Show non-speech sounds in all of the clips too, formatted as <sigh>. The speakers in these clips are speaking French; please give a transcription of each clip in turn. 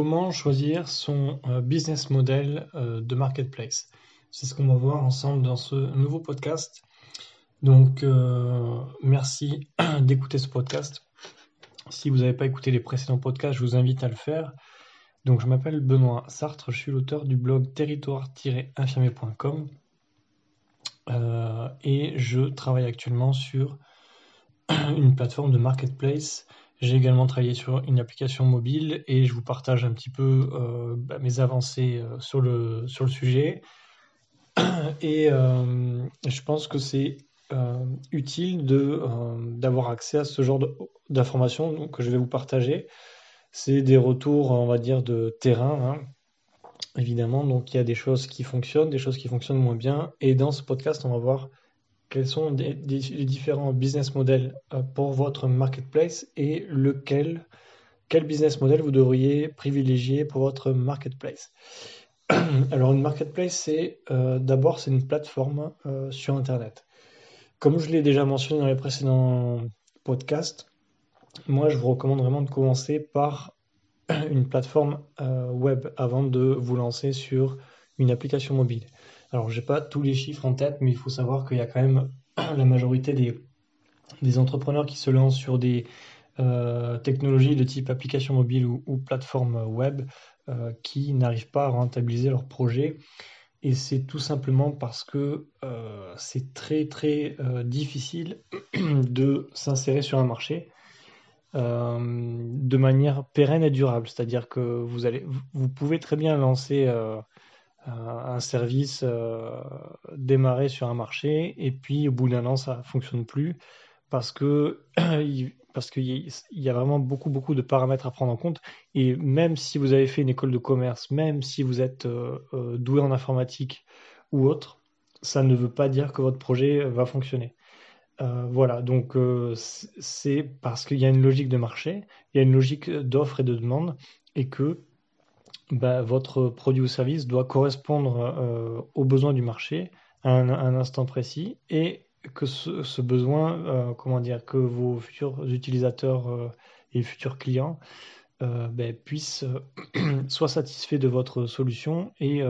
comment choisir son euh, business model euh, de marketplace. C'est ce qu'on va voir ensemble dans ce nouveau podcast. Donc, euh, merci <clears throat> d'écouter ce podcast. Si vous n'avez pas écouté les précédents podcasts, je vous invite à le faire. Donc, je m'appelle Benoît Sartre, je suis l'auteur du blog territoire-infirmier.com et je travaille actuellement sur <clears throat> une plateforme de marketplace j'ai également travaillé sur une application mobile et je vous partage un petit peu euh, bah, mes avancées euh, sur, le, sur le sujet. <clears throat> Et euh, je pense que c'est utile d'avoir accès à ce genre d'informations que je vais vous partager. C'est des retours, on va dire, de terrain, hein, évidemment. Donc il y a des choses qui fonctionnent, des choses qui fonctionnent moins bien. Et dans ce podcast, on va voir quels sont les différents business models euh, pour votre marketplace et lequel, quel business model vous devriez privilégier pour votre marketplace? <clears throat> Alors une marketplace, c'est euh, d'abord c'est une plateforme euh, sur Internet. Comme je l'ai déjà mentionné dans les précédents podcasts, moi je vous recommande vraiment de commencer par <clears throat> une plateforme web avant de vous lancer sur une application mobile. Alors, j'ai pas tous les chiffres en tête, mais il faut savoir qu'il y a quand même <clears throat> la majorité des, des entrepreneurs qui se lancent sur des euh, technologies de type application mobile ou, plateforme web euh, qui n'arrivent pas à rentabiliser leur projet. Et c'est tout simplement parce que euh, c'est très très difficile <clears throat> de s'insérer sur un marché de manière pérenne et durable. C'est-à-dire que vous, allez, vous pouvez très bien lancer un service euh, démarrer sur un marché et puis au bout d'un an ça fonctionne plus parce que <clears throat> parce qu'il y a vraiment beaucoup beaucoup de paramètres à prendre en compte et même si vous avez fait une école de commerce, même si vous êtes euh, euh, doué en informatique ou autre, ça ne veut pas dire que votre projet va fonctionner. voilà, donc c'est parce qu'il y a une logique de marché, il y a une logique d'offre et de demande et que bah, votre produit ou service doit correspondre euh, aux besoins du marché à un, instant précis et que ce, besoin, euh, comment dire, que vos futurs utilisateurs euh, et futurs clients ben, puissent <clears throat> soit satisfaits de votre solution et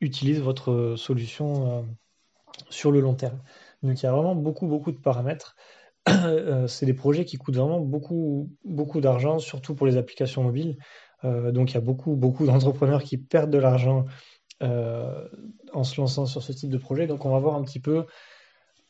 utilisent votre solution sur le long terme. Donc il y a vraiment beaucoup, beaucoup de paramètres. <clears throat> c'est des projets qui coûtent vraiment beaucoup, beaucoup d'argent, surtout pour les applications mobiles. Euh, donc il y a beaucoup, beaucoup d'entrepreneurs qui perdent de l'argent euh, en se lançant sur ce type de projet. Donc on va voir un petit peu,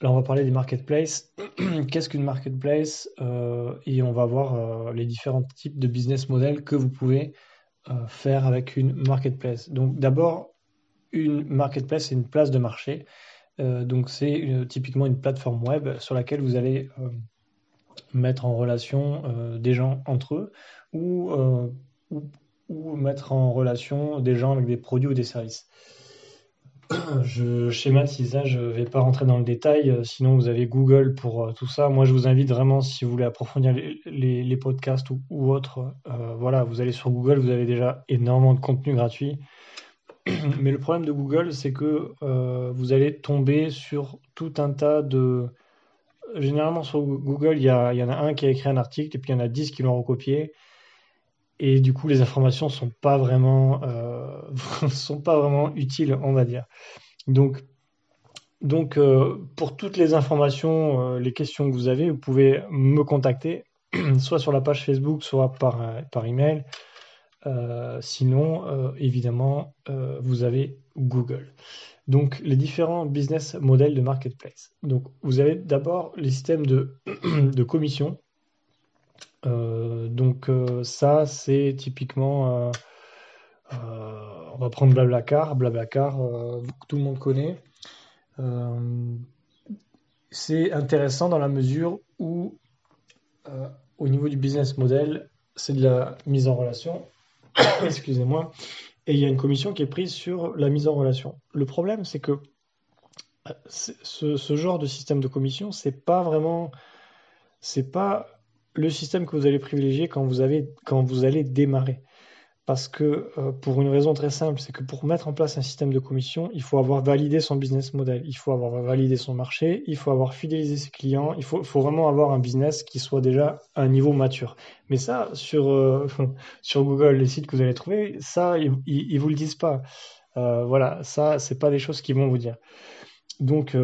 là on va parler des marketplaces. <clears throat> Qu'est-ce qu'une marketplace euh, Et on va voir les différents types de business models que vous pouvez faire avec une marketplace. Donc d'abord, une marketplace, c'est une place de marché. donc c'est typiquement une plateforme web sur laquelle vous allez mettre en relation des gens entre eux ou ou, mettre en relation des gens avec des produits ou des services. <clears throat> Je schématise, là, je ne vais pas rentrer dans le détail, euh, sinon vous avez Google pour euh, tout ça. Moi, je vous invite vraiment, si vous voulez approfondir les, podcasts ou, autres, euh, voilà, vous allez sur Google, vous avez déjà énormément de contenu gratuit. <clears throat> Mais le problème de Google, c'est que vous allez tomber sur tout un tas de... Généralement, sur Google, il y en a un qui a écrit un article et puis il y en a dix qui l'ont recopié et du coup les informations sont pas vraiment euh, <laughs> sont pas vraiment utiles on va dire. Donc donc euh, pour toutes les informations euh, les questions que vous avez vous pouvez me contacter <clears throat> soit sur la page Facebook soit par par email. Sinon évidemment vous avez Google. Donc les différents business models de marketplace. Donc vous avez d'abord les systèmes de <clears throat> de commission donc euh, ça, c'est typiquement, euh, on va prendre Blablacar, Blablacar, tout le monde connaît. c'est intéressant dans la mesure où, au niveau du business model, c'est de la mise en relation. <coughs> Excusez-moi. Et il y a une commission qui est prise sur la mise en relation. Le problème, c'est que ce, ce, genre de système de commission, c'est pas vraiment, c'est pas le système que vous allez privilégier quand vous, avez, quand vous allez démarrer. parce que euh, pour une raison très simple, c'est que pour mettre en place un système de commission, il faut avoir validé son business model, il faut avoir validé son marché, il faut avoir fidélisé ses clients, il faut, faut vraiment avoir un business qui soit déjà à un niveau mature. Mais ça, sur, euh, <laughs> sur Google, les sites que vous allez trouver, ça, ils, ils, vous le disent pas. Euh, voilà, ça, c'est pas des choses qu'ils vont vous dire. Donc,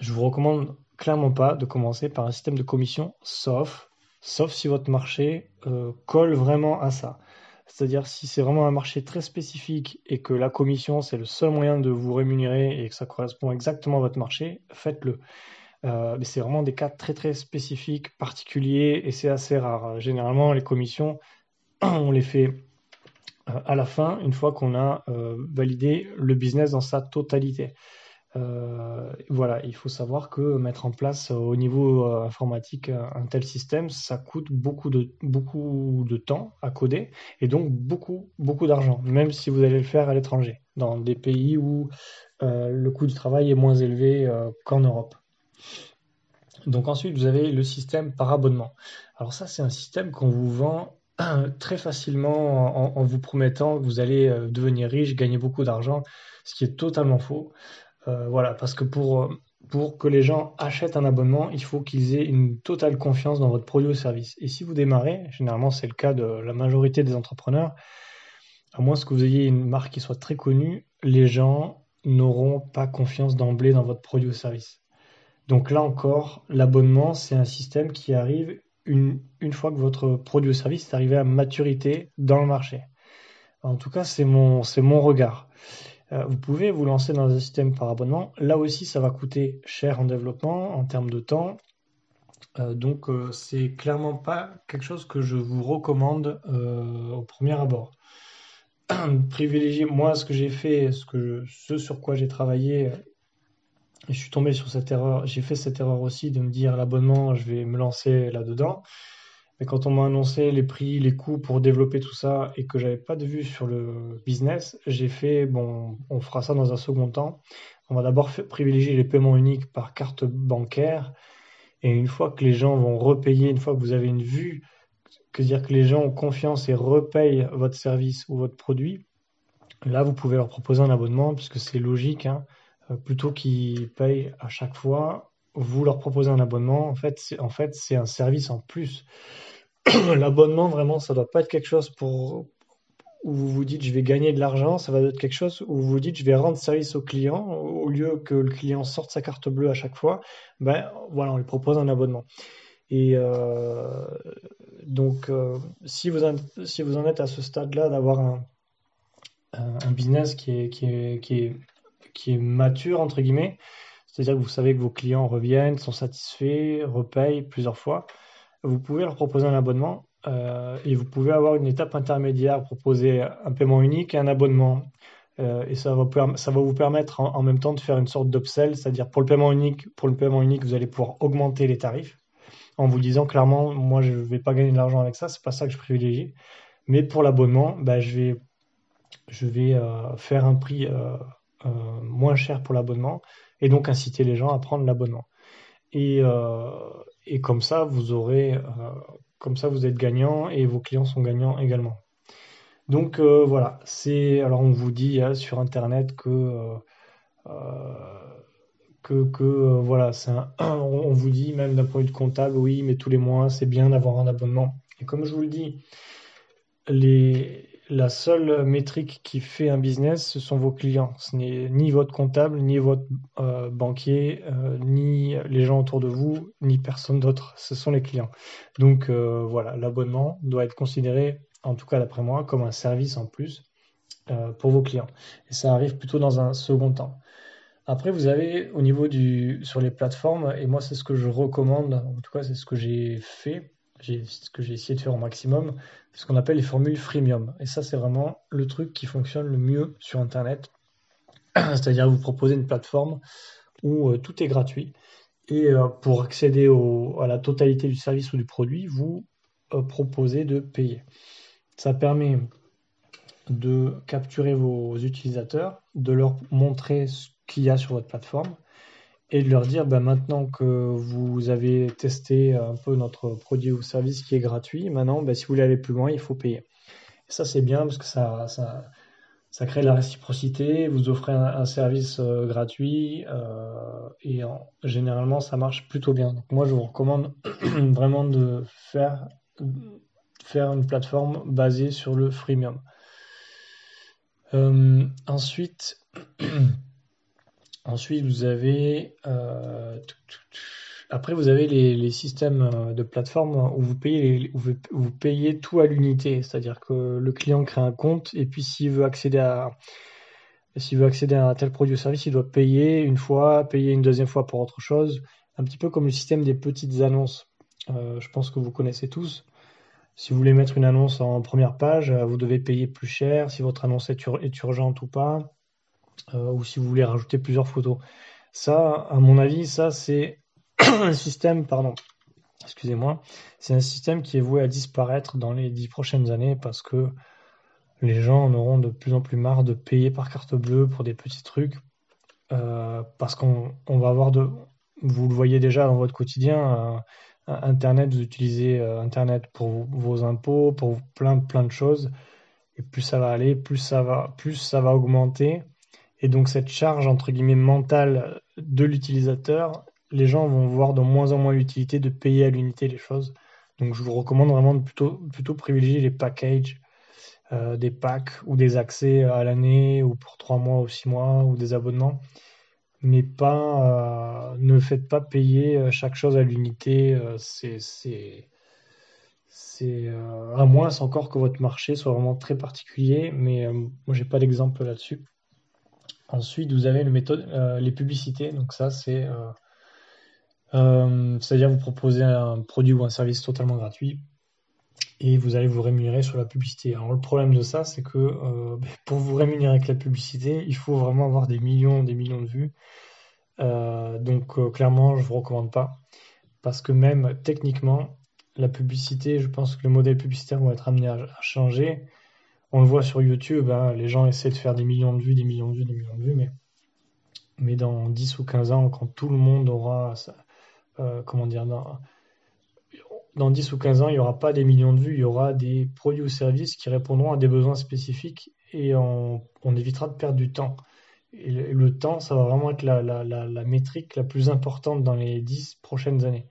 je vous recommande clairement pas de commencer par un système de commission, sauf, sauf si votre marché colle vraiment à ça. C'est-à-dire si c'est vraiment un marché très spécifique et que la commission, c'est le seul moyen de vous rémunérer et que ça correspond exactement à votre marché, faites-le. Euh, mais c'est vraiment des cas très très spécifiques, particuliers et c'est assez rare. Généralement, les commissions, <clears throat> on les fait euh, à la fin, une fois qu'on a euh, validé le business dans sa totalité. Euh, voilà, il faut savoir que mettre en place euh, au niveau euh, informatique un tel système, ça coûte beaucoup de, temps à coder et donc beaucoup, beaucoup d'argent, même si vous allez le faire à l'étranger, dans des pays où le coût du travail est moins élevé qu'en Europe. Donc ensuite, vous avez le système par abonnement. Alors ça, c'est un système qu'on vous vend très facilement en, en, vous promettant que vous allez devenir riche, gagner beaucoup d'argent, ce qui est totalement faux. Euh, voilà, parce que pour, pour que les gens achètent un abonnement, il faut qu'ils aient une totale confiance dans votre produit ou service. Et si vous démarrez, généralement c'est le cas de la majorité des entrepreneurs, à moins que vous ayez une marque qui soit très connue, les gens n'auront pas confiance d'emblée dans votre produit ou service. Donc là encore, l'abonnement, c'est un système qui arrive une, fois que votre produit ou service est arrivé à maturité dans le marché. En tout cas, c'est mon regard. Euh, vous pouvez vous lancer dans un système par abonnement. Là aussi, ça va coûter cher en développement, en termes de temps. Euh, donc, euh, c'est clairement pas quelque chose que je vous recommande au premier abord. <clears throat> Privilégier, moi, ce que j'ai fait, ce, ce sur quoi j'ai travaillé, je suis tombé sur cette erreur. J'ai fait cette erreur aussi de me dire l'abonnement, je vais me lancer là-dedans. Mais quand on m'a annoncé les prix, les coûts pour développer tout ça et que j'avais pas de vue sur le business, j'ai fait bon, on fera ça dans un second temps. On va d'abord privilégier les paiements uniques par carte bancaire. Et une fois que les gens vont repayer, une fois que vous avez une vue, que dire que les gens ont confiance et repayent votre service ou votre produit, là vous pouvez leur proposer un abonnement puisque c'est logique. Hein, euh, plutôt qu'ils payent à chaque fois, vous leur proposez un abonnement. En fait, c'est un service en plus. <clears throat> L'abonnement, vraiment, ça doit pas être quelque chose pour où vous vous dites je vais gagner de l'argent, ça va être quelque chose où vous vous dites je vais rendre service au client au lieu que le client sorte sa carte bleue à chaque fois. Ben voilà, on lui propose un abonnement. Et euh, donc, euh, si, vous en, si vous en êtes à ce stade-là d'avoir un, un, business qui, est, qui, est, qui est mature, entre guillemets, c'est-à-dire que vous savez que vos clients reviennent, sont satisfaits, repayent plusieurs fois. Vous pouvez leur proposer un abonnement euh, et vous pouvez avoir une étape intermédiaire, proposer un paiement unique et un abonnement. Euh, et ça va, ça va vous permettre en, même temps de faire une sorte d'upsell, c'est-à-dire pour le paiement unique, pour le paiement unique, vous allez pouvoir augmenter les tarifs en vous disant clairement, moi je ne vais pas gagner de l'argent avec ça, c'est pas ça que je privilégie. Mais pour l'abonnement, bah, je vais, je vais euh, faire un prix moins cher pour l'abonnement et donc inciter les gens à prendre l'abonnement. Et, euh, et, comme ça, vous aurez, euh, comme ça, vous êtes gagnant et vos clients sont gagnants également. Donc euh, voilà, c'est alors on vous dit hein, sur internet que que, que voilà, <coughs> on vous dit même d'un point de vue comptable, oui, mais tous les mois c'est bien d'avoir un abonnement. Et comme je vous le dis, les la seule métrique qui fait un business, ce sont vos clients. Ce n'est ni votre comptable, ni votre euh, banquier, euh, ni les gens autour de vous, ni personne d'autre. Ce sont les clients. Donc euh, voilà, l'abonnement doit être considéré, en tout cas d'après moi, comme un service en plus pour vos clients. Et ça arrive plutôt dans un second temps. Après, vous avez au niveau du sur les plateformes, et moi c'est ce que je recommande, en tout cas c'est ce que j'ai fait ce que j'ai essayé de faire au maximum, ce qu'on appelle les formules freemium. Et ça, c'est vraiment le truc qui fonctionne le mieux sur Internet. <clears throat> C'est-à-dire vous proposez une plateforme où euh, tout est gratuit. Et euh, pour accéder à la totalité du service ou du produit, vous euh, proposez de payer. Ça permet de capturer vos utilisateurs, de leur montrer ce qu'il y a sur votre plateforme et de leur dire bah, maintenant que vous avez testé un peu notre produit ou service qui est gratuit, maintenant bah, si vous voulez aller plus loin, il faut payer. ça, c'est bien parce que ça, ça, crée la réciprocité, vous offrez un, service euh, gratuit euh, et généralement, ça marche plutôt bien. Donc, moi, je vous recommande <clears throat> vraiment de faire, faire une plateforme basée sur le freemium. Euh, ensuite, <clears throat> ensuite, vous avez après, vous avez les, systèmes euh, de plateforme où vous payez, vous, payez tout à l'unité. C'est-à-dire que le client crée un compte et puis s'il veut accéder à, s'il veut accéder à un tel produit ou service, il doit payer une fois, payer une deuxième fois pour autre chose. Un petit peu comme le système des petites annonces. Euh, je pense que vous connaissez tous. Si vous voulez mettre une annonce en première page, euh, vous devez payer plus cher si votre annonce est, urgente ou pas, ou si vous voulez rajouter plusieurs photos. Ça, à mon avis, ça c'est <clears throat> un système, pardon, excusez-moi, c'est un système qui est voué à disparaître dans les dix prochaines années parce que les gens en auront de plus en plus marre de payer par carte bleue pour des petits trucs. Euh, parce qu'on va avoir de. Vous le voyez déjà dans votre quotidien, euh, Internet, vous utilisez euh, Internet pour vos impôts, pour plein, plein de choses. Et plus ça va aller, plus ça va, plus ça va augmenter. Et donc cette charge, entre guillemets, mentale de l'utilisateur, les gens vont voir de moins en moins l'utilité de payer à l'unité les choses. Donc je vous recommande vraiment de plutôt, plutôt privilégier les packages, euh, des packs ou des accès à l'année ou pour trois mois ou six mois ou des abonnements. Mais pas, euh, ne faites pas payer euh, chaque chose à l'unité. c'est, à moins encore que votre marché soit vraiment très particulier. Mais moi j'ai pas d'exemple là-dessus. Ensuite, vous avez le méthode, les publicités. Donc ça, c'est euh, c'est-à-dire vous proposer un produit ou un service totalement gratuit et vous allez vous rémunérer sur la publicité. Alors le problème de ça, c'est que euh, <laughs> pour vous rémunérer avec la publicité, il faut vraiment avoir des millions, des millions de vues. Euh, donc clairement, je vous recommande pas parce que même techniquement, la publicité, je pense que les modèles publicitaires vont être amenés à, changer. On le voit sur YouTube, hein, les gens essaient de faire des millions de vues, des millions de vues, des millions de vues, mais, dans 10 ou 15 ans, quand tout le monde aura euh, comment dire, dans, dans 10 ou 15 ans, il n'y aura pas des millions de vues, il y aura des produits ou services qui répondront à des besoins spécifiques et on, évitera de perdre du temps. Et le, temps, ça va vraiment être la, la, métrique la plus importante dans les 10 prochaines années.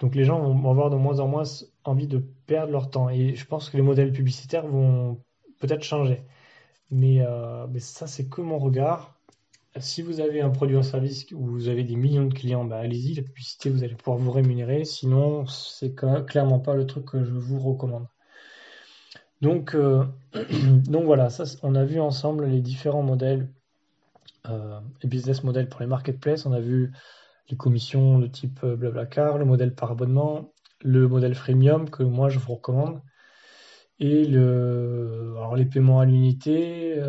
Donc les gens vont avoir de moins en moins envie de perdre leur temps. Et je pense que les modèles publicitaires vont peut-être changer. Mais, euh, mais ça, c'est que mon regard si vous avez un produit ou un service où vous avez des millions de clients, bah, allez-y, la publicité, vous allez pouvoir vous rémunérer. Sinon, c'est clairement pas le truc que je vous recommande. Donc, euh, <clears throat> voilà, ça, on a vu ensemble les différents modèles, euh, les business models pour les marketplaces. On a vu les commissions de type euh, Blablacar, le modèle par abonnement, le modèle freemium que moi je vous recommande. Et le, alors les paiements à l'unité,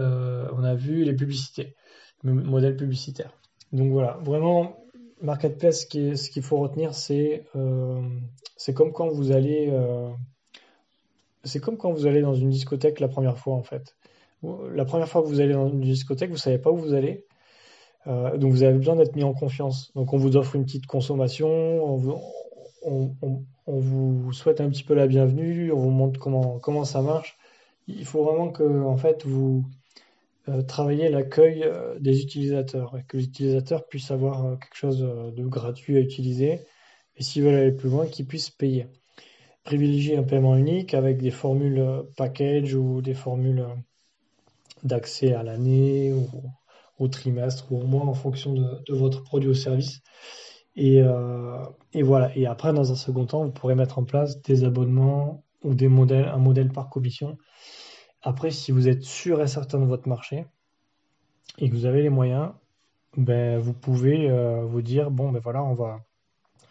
on a vu les publicités modèle publicitaire. Donc voilà, vraiment, Marketplace, ce qu'il faut retenir, c'est euh, comme quand vous allez euh, c'est comme quand vous allez dans une discothèque la première fois en fait. La première fois que vous allez dans une discothèque, vous savez pas où vous allez, euh, donc vous avez besoin d'être mis en confiance. Donc on vous offre une petite consommation, on vous, on, vous souhaite un petit peu la bienvenue, on vous montre comment comment ça marche. Il faut vraiment que en fait vous euh, travailler l'accueil euh, des utilisateurs et que les utilisateurs puissent avoir euh, quelque chose de gratuit à utiliser et s'ils veulent aller plus loin, qu'ils puissent payer. Privilégier un paiement unique avec des formules package ou des formules d'accès à l'année ou au trimestre ou au mois en fonction de, votre produit ou service. Et, et, voilà. Et après, dans un second temps, vous pourrez mettre en place des abonnements ou des modèles, un modèle par commission après, si vous êtes sûr et certain de votre marché et que vous avez les moyens, ben, vous pouvez euh, vous dire bon, ben voilà, on va,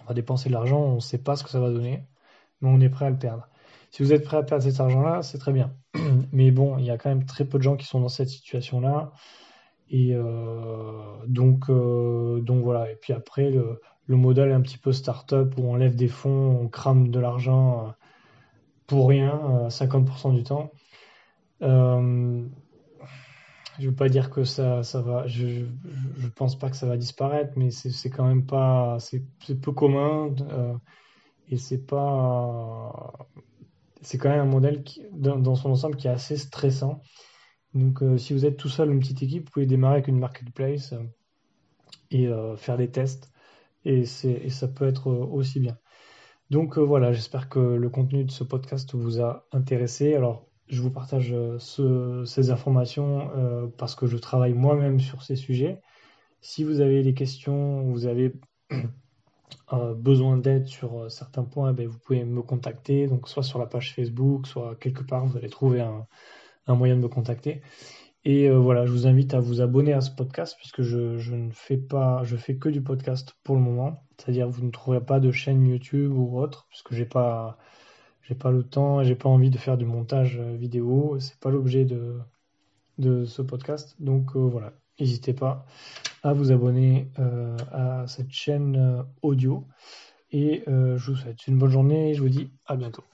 on va dépenser de l'argent, on ne sait pas ce que ça va donner, mais on est prêt à le perdre. Si vous êtes prêt à perdre cet argent-là, c'est très bien. <clears throat> Mais bon, il y a quand même très peu de gens qui sont dans cette situation-là. Et euh, donc, euh, donc voilà. Et puis après, le, le, modèle est un petit peu start-up où on lève des fonds, on crame de l'argent pour rien, 50% du temps. Euh, je veux pas dire que ça, va. Je, ne pense pas que ça va disparaître, mais c'est quand même pas. C'est peu commun euh, et c'est pas. c'est quand même un modèle dans, son ensemble qui est assez stressant. Donc, si vous êtes tout seul, une petite équipe, vous pouvez démarrer avec une marketplace et faire des tests. Et, ça peut être aussi bien. Donc voilà, j'espère que le contenu de ce podcast vous a intéressé. Alors, je vous partage ces informations parce que je travaille moi-même sur ces sujets. Si vous avez des questions, vous avez <clears throat> euh, besoin d'aide sur euh, certains points, ben, vous pouvez me contacter, donc soit sur la page Facebook, soit quelque part, vous allez trouver un, moyen de me contacter. Et euh, voilà, je vous invite à vous abonner à ce podcast puisque je, ne fais pas, je fais que du podcast pour le moment. C'est-à-dire vous ne trouverez pas de chaîne YouTube ou autre puisque j'ai pas, j'ai pas le temps, j'ai pas envie de faire du montage vidéo. C'est pas l'objet de, ce podcast. Donc voilà, n'hésitez pas à vous abonner euh, à cette chaîne euh, audio. Et euh, je vous souhaite une bonne journée et je vous dis à bientôt.